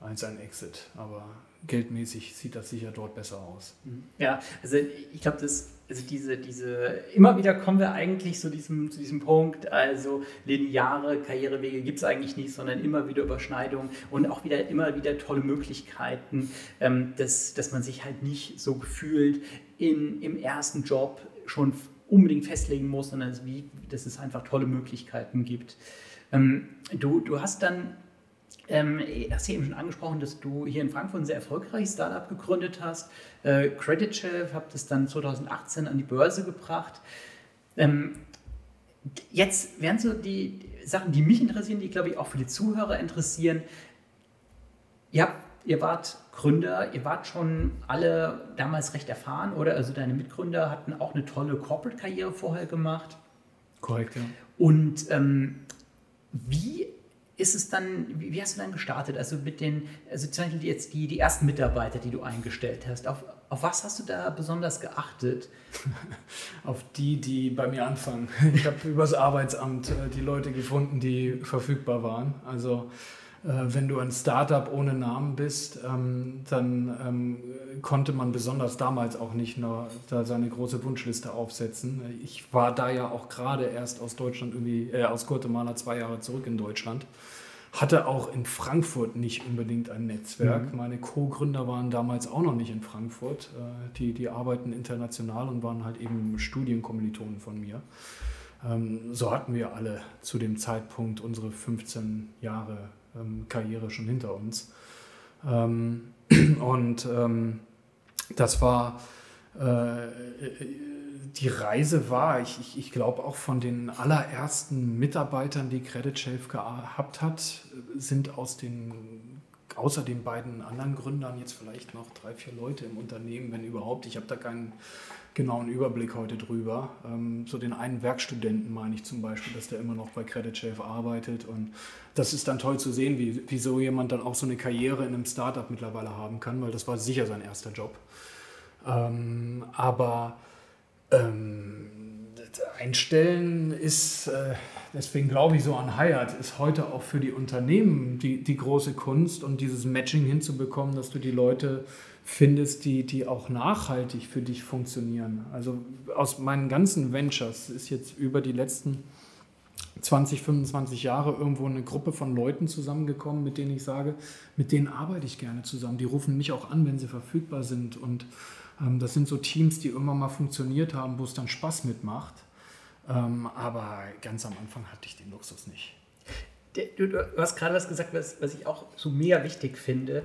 als ein Exit. Aber geldmäßig sieht das sicher dort besser aus. Mhm. Ja, also ich glaube, das also diese, diese, immer wieder kommen wir eigentlich zu diesem, zu diesem Punkt, also lineare Karrierewege gibt es eigentlich nicht, sondern immer wieder Überschneidungen und auch wieder immer wieder tolle Möglichkeiten, ähm, dass, dass man sich halt nicht so gefühlt in, im ersten Job schon unbedingt festlegen muss, sondern wie, dass es einfach tolle Möglichkeiten gibt. Ähm, du, du hast dann ähm, hast du eben schon angesprochen, dass du hier in Frankfurt ein sehr erfolgreiches Startup gegründet hast. Äh, Credit Shelf, habt es dann 2018 an die Börse gebracht. Ähm, jetzt wären so die Sachen, die mich interessieren, die glaube ich auch viele Zuhörer interessieren. Ihr ihr wart Gründer, ihr wart schon alle damals recht erfahren, oder? Also deine Mitgründer hatten auch eine tolle Corporate-Karriere vorher gemacht. Korrekt, ja. Und ähm, wie ist es dann, wie hast du dann gestartet? Also mit den, also zum Beispiel jetzt die, die ersten Mitarbeiter, die du eingestellt hast. Auf, auf was hast du da besonders geachtet? auf die, die bei mir anfangen. Ich habe übers Arbeitsamt äh, die Leute gefunden, die verfügbar waren. Also wenn du ein Startup ohne Namen bist, ähm, dann ähm, konnte man besonders damals auch nicht nur da seine große Wunschliste aufsetzen. Ich war da ja auch gerade erst aus Deutschland irgendwie, äh, aus Guatemala zwei Jahre zurück in Deutschland. Hatte auch in Frankfurt nicht unbedingt ein Netzwerk. Mhm. Meine Co-Gründer waren damals auch noch nicht in Frankfurt. Äh, die, die arbeiten international und waren halt eben Studienkommilitonen von mir. Ähm, so hatten wir alle zu dem Zeitpunkt unsere 15 Jahre ähm, Karriere schon hinter uns. Ähm, und ähm, das war, äh, die Reise war, ich, ich, ich glaube auch von den allerersten Mitarbeitern, die Credit Shelf gehabt hat, sind aus den außer den beiden anderen Gründern jetzt vielleicht noch drei, vier Leute im Unternehmen, wenn überhaupt. Ich habe da keinen genauen Überblick heute drüber. Ähm, so den einen Werkstudenten meine ich zum Beispiel, dass der immer noch bei Credit Chef arbeitet. Und das ist dann toll zu sehen, wie, wie so jemand dann auch so eine Karriere in einem Startup mittlerweile haben kann, weil das war sicher sein erster Job. Ähm, aber ähm, einstellen ist, äh, deswegen glaube ich so an Hired, ist heute auch für die Unternehmen die, die große Kunst und dieses Matching hinzubekommen, dass du die Leute findest, die, die auch nachhaltig für dich funktionieren. Also aus meinen ganzen Ventures ist jetzt über die letzten 20, 25 Jahre irgendwo eine Gruppe von Leuten zusammengekommen, mit denen ich sage, mit denen arbeite ich gerne zusammen. Die rufen mich auch an, wenn sie verfügbar sind. Und ähm, das sind so Teams, die immer mal funktioniert haben, wo es dann Spaß mitmacht. Ähm, aber ganz am Anfang hatte ich den Luxus nicht. Du, hast gerade was gesagt, was, was ich auch so mega wichtig finde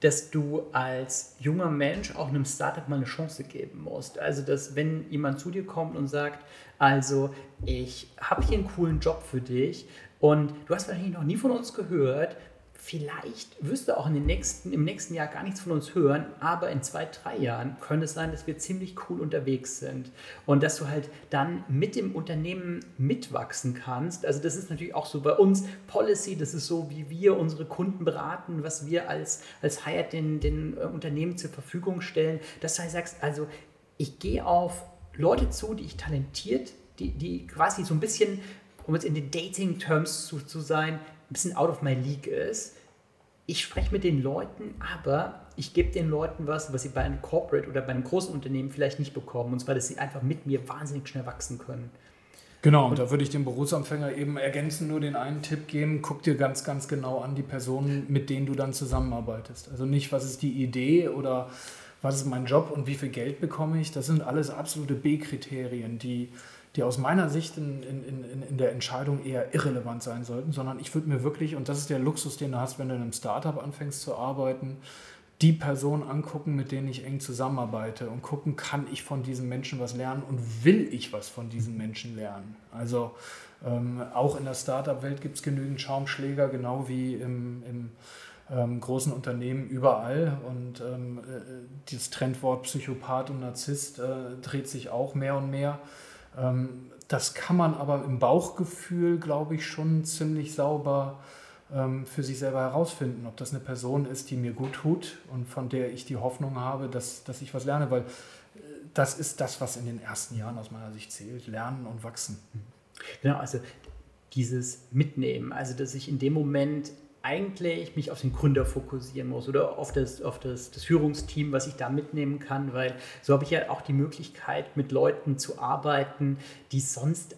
dass du als junger Mensch auch einem Startup mal eine Chance geben musst. Also, dass wenn jemand zu dir kommt und sagt, also ich habe hier einen coolen Job für dich und du hast wahrscheinlich noch nie von uns gehört, vielleicht wirst du auch nächsten, im nächsten Jahr gar nichts von uns hören, aber in zwei, drei Jahren könnte es sein, dass wir ziemlich cool unterwegs sind und dass du halt dann mit dem Unternehmen mitwachsen kannst. Also das ist natürlich auch so bei uns Policy, das ist so, wie wir unsere Kunden beraten, was wir als, als Hyatt den, den äh, Unternehmen zur Verfügung stellen, dass du halt sagst, also ich gehe auf Leute zu, die ich talentiert, die, die quasi so ein bisschen, um jetzt in den Dating-Terms zu, zu sein, ein bisschen out of my league ist. Ich spreche mit den Leuten, aber ich gebe den Leuten was, was sie bei einem Corporate oder bei einem großen Unternehmen vielleicht nicht bekommen. Und zwar, dass sie einfach mit mir wahnsinnig schnell wachsen können. Genau, und da würde ich dem Berufsanfänger eben ergänzen, nur den einen Tipp geben, guck dir ganz, ganz genau an die Personen, mit denen du dann zusammenarbeitest. Also nicht, was ist die Idee oder was ist mein Job und wie viel Geld bekomme ich. Das sind alles absolute B-Kriterien, die die aus meiner Sicht in, in, in, in der Entscheidung eher irrelevant sein sollten, sondern ich würde mir wirklich, und das ist der Luxus, den du hast, wenn du in einem Startup anfängst zu arbeiten, die Personen angucken, mit denen ich eng zusammenarbeite und gucken, kann ich von diesen Menschen was lernen und will ich was von diesen Menschen lernen. Also ähm, auch in der Startup-Welt gibt es genügend Schaumschläger, genau wie im, im ähm, großen Unternehmen überall. Und ähm, äh, dieses Trendwort Psychopath und Narzisst äh, dreht sich auch mehr und mehr. Ähm, das kann man aber im Bauchgefühl, glaube ich, schon ziemlich sauber ähm, für sich selber herausfinden, ob das eine Person ist, die mir gut tut und von der ich die Hoffnung habe, dass, dass ich was lerne, weil äh, das ist das, was in den ersten Jahren aus meiner Sicht zählt, lernen und wachsen. Genau, also dieses Mitnehmen, also dass ich in dem Moment eigentlich mich auf den Gründer fokussieren muss oder auf das, auf das, das Führungsteam, was ich da mitnehmen kann, weil so habe ich ja auch die Möglichkeit, mit Leuten zu arbeiten, die sonst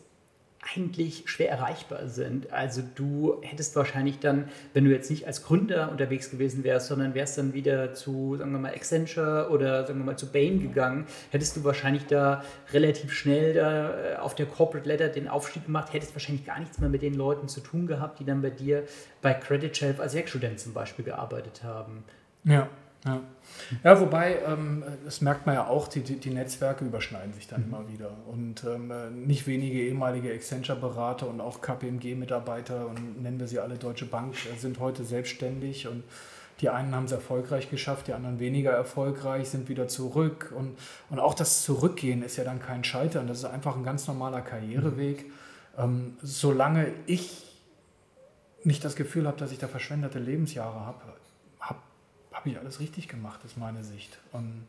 eigentlich schwer erreichbar sind. Also du hättest wahrscheinlich dann, wenn du jetzt nicht als Gründer unterwegs gewesen wärst, sondern wärst dann wieder zu, sagen wir mal, Accenture oder sagen wir mal zu Bain gegangen, hättest du wahrscheinlich da relativ schnell da äh, auf der Corporate Ladder den Aufstieg gemacht, hättest wahrscheinlich gar nichts mehr mit den Leuten zu tun gehabt, die dann bei dir bei Credit Shelf als Werkstudent zum Beispiel gearbeitet haben. Ja. Ja, ja wobei, ähm, das merkt man ja auch, die, die, die Netzwerke überschneiden sich dann mhm. immer wieder. Und ähm, nicht wenige ehemalige Accenture-Berater und auch KPMG-Mitarbeiter und nennen wir sie alle Deutsche Bank, äh, sind heute selbstständig und die einen haben es erfolgreich geschafft, die anderen weniger erfolgreich, sind wieder zurück. Und, und auch das Zurückgehen ist ja dann kein Scheitern, das ist einfach ein ganz normaler Karriereweg. Mhm. Ähm, solange ich nicht das Gefühl habe, dass ich da verschwendete Lebensjahre habe, habe ich alles richtig gemacht, ist meine Sicht. Und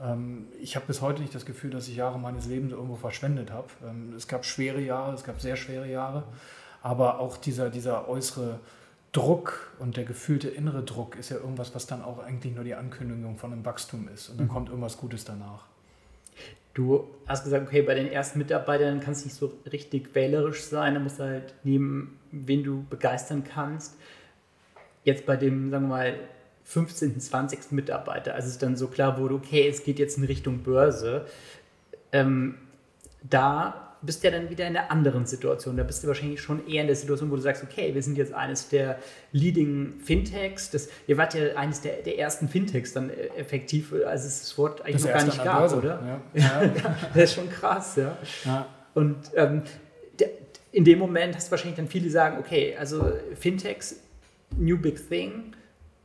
ähm, ich habe bis heute nicht das Gefühl, dass ich Jahre meines Lebens irgendwo verschwendet habe. Ähm, es gab schwere Jahre, es gab sehr schwere Jahre, aber auch dieser, dieser äußere Druck und der gefühlte innere Druck ist ja irgendwas, was dann auch eigentlich nur die Ankündigung von einem Wachstum ist. Und dann mhm. kommt irgendwas Gutes danach. Du hast gesagt, okay, bei den ersten Mitarbeitern kannst du nicht so richtig wählerisch sein, da musst du halt nehmen, wen du begeistern kannst. Jetzt bei dem, sagen wir mal, 15., 20. Mitarbeiter, als es dann so klar wurde, okay, es geht jetzt in Richtung Börse, ähm, da bist du ja dann wieder in einer anderen Situation. Da bist du wahrscheinlich schon eher in der Situation, wo du sagst, okay, wir sind jetzt eines der Leading Fintechs. Das, ihr wart ja eines der, der ersten Fintechs dann äh, effektiv, als es das Wort eigentlich das noch gar nicht gab, Börse. oder? Ja. ja. das ist schon krass, ja. ja. Und ähm, in dem Moment hast du wahrscheinlich dann viele sagen, okay, also Fintechs, new big thing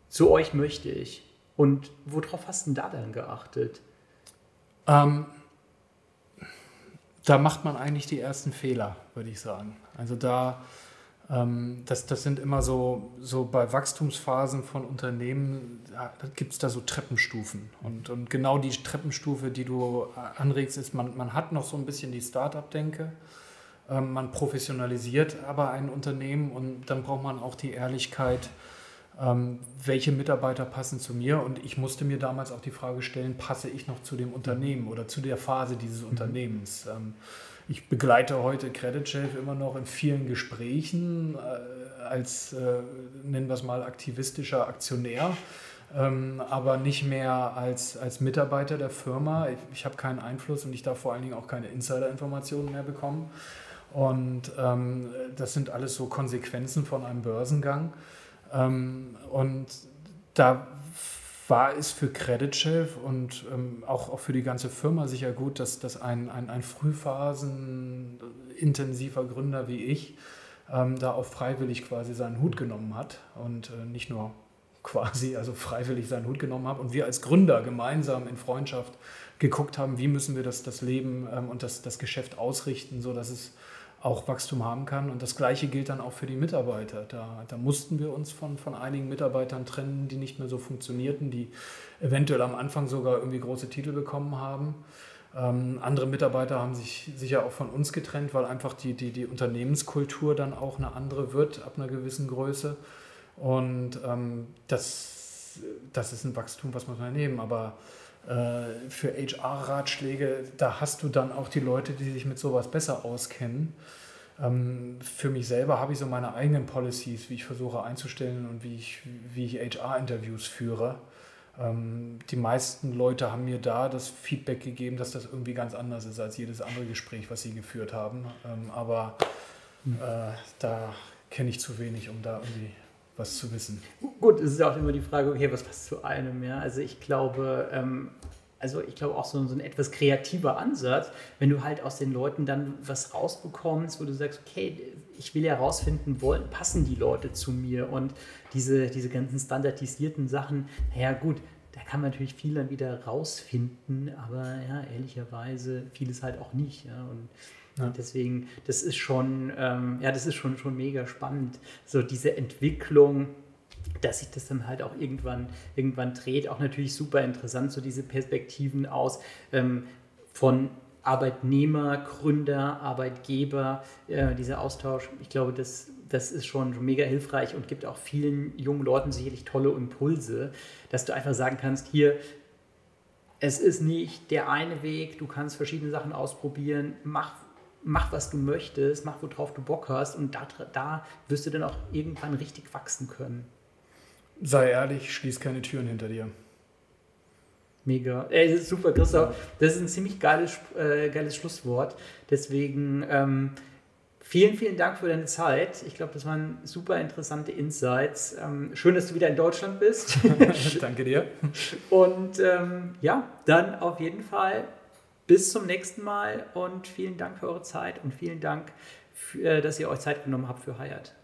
zu euch möchte ich. Und worauf hast du da dann geachtet? Ähm, da macht man eigentlich die ersten Fehler, würde ich sagen. Also da, ähm, das, das sind immer so, so bei Wachstumsphasen von Unternehmen, da gibt es da so Treppenstufen. Und, und genau die Treppenstufe, die du anregst, ist, man, man hat noch so ein bisschen die Start-up-Denke. Ähm, man professionalisiert aber ein Unternehmen und dann braucht man auch die Ehrlichkeit, ähm, welche Mitarbeiter passen zu mir. Und ich musste mir damals auch die Frage stellen, passe ich noch zu dem Unternehmen oder zu der Phase dieses mhm. Unternehmens. Ähm, ich begleite heute Credit Shelf immer noch in vielen Gesprächen äh, als, äh, nennen wir es mal, aktivistischer Aktionär. Ähm, aber nicht mehr als, als Mitarbeiter der Firma. Ich, ich habe keinen Einfluss und ich darf vor allen Dingen auch keine Insider-Informationen mehr bekommen. Und ähm, das sind alles so Konsequenzen von einem Börsengang. Ähm, und da war es für Credit Shelf und ähm, auch, auch für die ganze Firma sicher gut, dass, dass ein, ein, ein frühphasenintensiver Gründer wie ich ähm, da auch freiwillig quasi seinen Hut genommen hat und äh, nicht nur quasi, also freiwillig seinen Hut genommen hat und wir als Gründer gemeinsam in Freundschaft geguckt haben, wie müssen wir das, das Leben ähm, und das, das Geschäft ausrichten, sodass es auch Wachstum haben kann. Und das Gleiche gilt dann auch für die Mitarbeiter. Da, da mussten wir uns von, von einigen Mitarbeitern trennen, die nicht mehr so funktionierten, die eventuell am Anfang sogar irgendwie große Titel bekommen haben. Ähm, andere Mitarbeiter haben sich sicher auch von uns getrennt, weil einfach die, die, die Unternehmenskultur dann auch eine andere wird ab einer gewissen Größe. Und ähm, das, das ist ein Wachstum, was man nehmen. Aber für HR-Ratschläge, da hast du dann auch die Leute, die sich mit sowas besser auskennen. Ähm, für mich selber habe ich so meine eigenen Policies, wie ich versuche einzustellen und wie ich, wie ich HR-Interviews führe. Ähm, die meisten Leute haben mir da das Feedback gegeben, dass das irgendwie ganz anders ist als jedes andere Gespräch, was sie geführt haben. Ähm, aber hm. äh, da kenne ich zu wenig, um da irgendwie was zu wissen. Gut, es ist auch immer die Frage, okay, was passt zu einem? Ja? Also ich glaube, ähm, also ich glaube auch so, so, ein etwas kreativer Ansatz, wenn du halt aus den Leuten dann was rausbekommst, wo du sagst, okay, ich will ja rausfinden wollen, passen die Leute zu mir und diese, diese ganzen standardisierten Sachen, naja gut, da kann man natürlich viel dann wieder rausfinden, aber ja, ehrlicherweise vieles halt auch nicht. Ja? Und ja. Deswegen, das ist schon, ähm, ja, das ist schon, schon mega spannend. So diese Entwicklung, dass sich das dann halt auch irgendwann, irgendwann dreht, auch natürlich super interessant, so diese Perspektiven aus ähm, von Arbeitnehmer, Gründer, Arbeitgeber, äh, dieser Austausch. Ich glaube, das, das ist schon mega hilfreich und gibt auch vielen jungen Leuten sicherlich tolle Impulse, dass du einfach sagen kannst, hier, es ist nicht der eine Weg, du kannst verschiedene Sachen ausprobieren, mach mach, was du möchtest, mach, worauf du Bock hast und da, da wirst du dann auch irgendwann richtig wachsen können. Sei ehrlich, schließ keine Türen hinter dir. Mega. Ey, das ist super, Christoph. Das ist ein ziemlich geiles, äh, geiles Schlusswort. Deswegen ähm, vielen, vielen Dank für deine Zeit. Ich glaube, das waren super interessante Insights. Ähm, schön, dass du wieder in Deutschland bist. Danke dir. Und ähm, ja, dann auf jeden Fall bis zum nächsten Mal und vielen Dank für eure Zeit und vielen Dank, für, äh, dass ihr euch Zeit genommen habt für Hayat.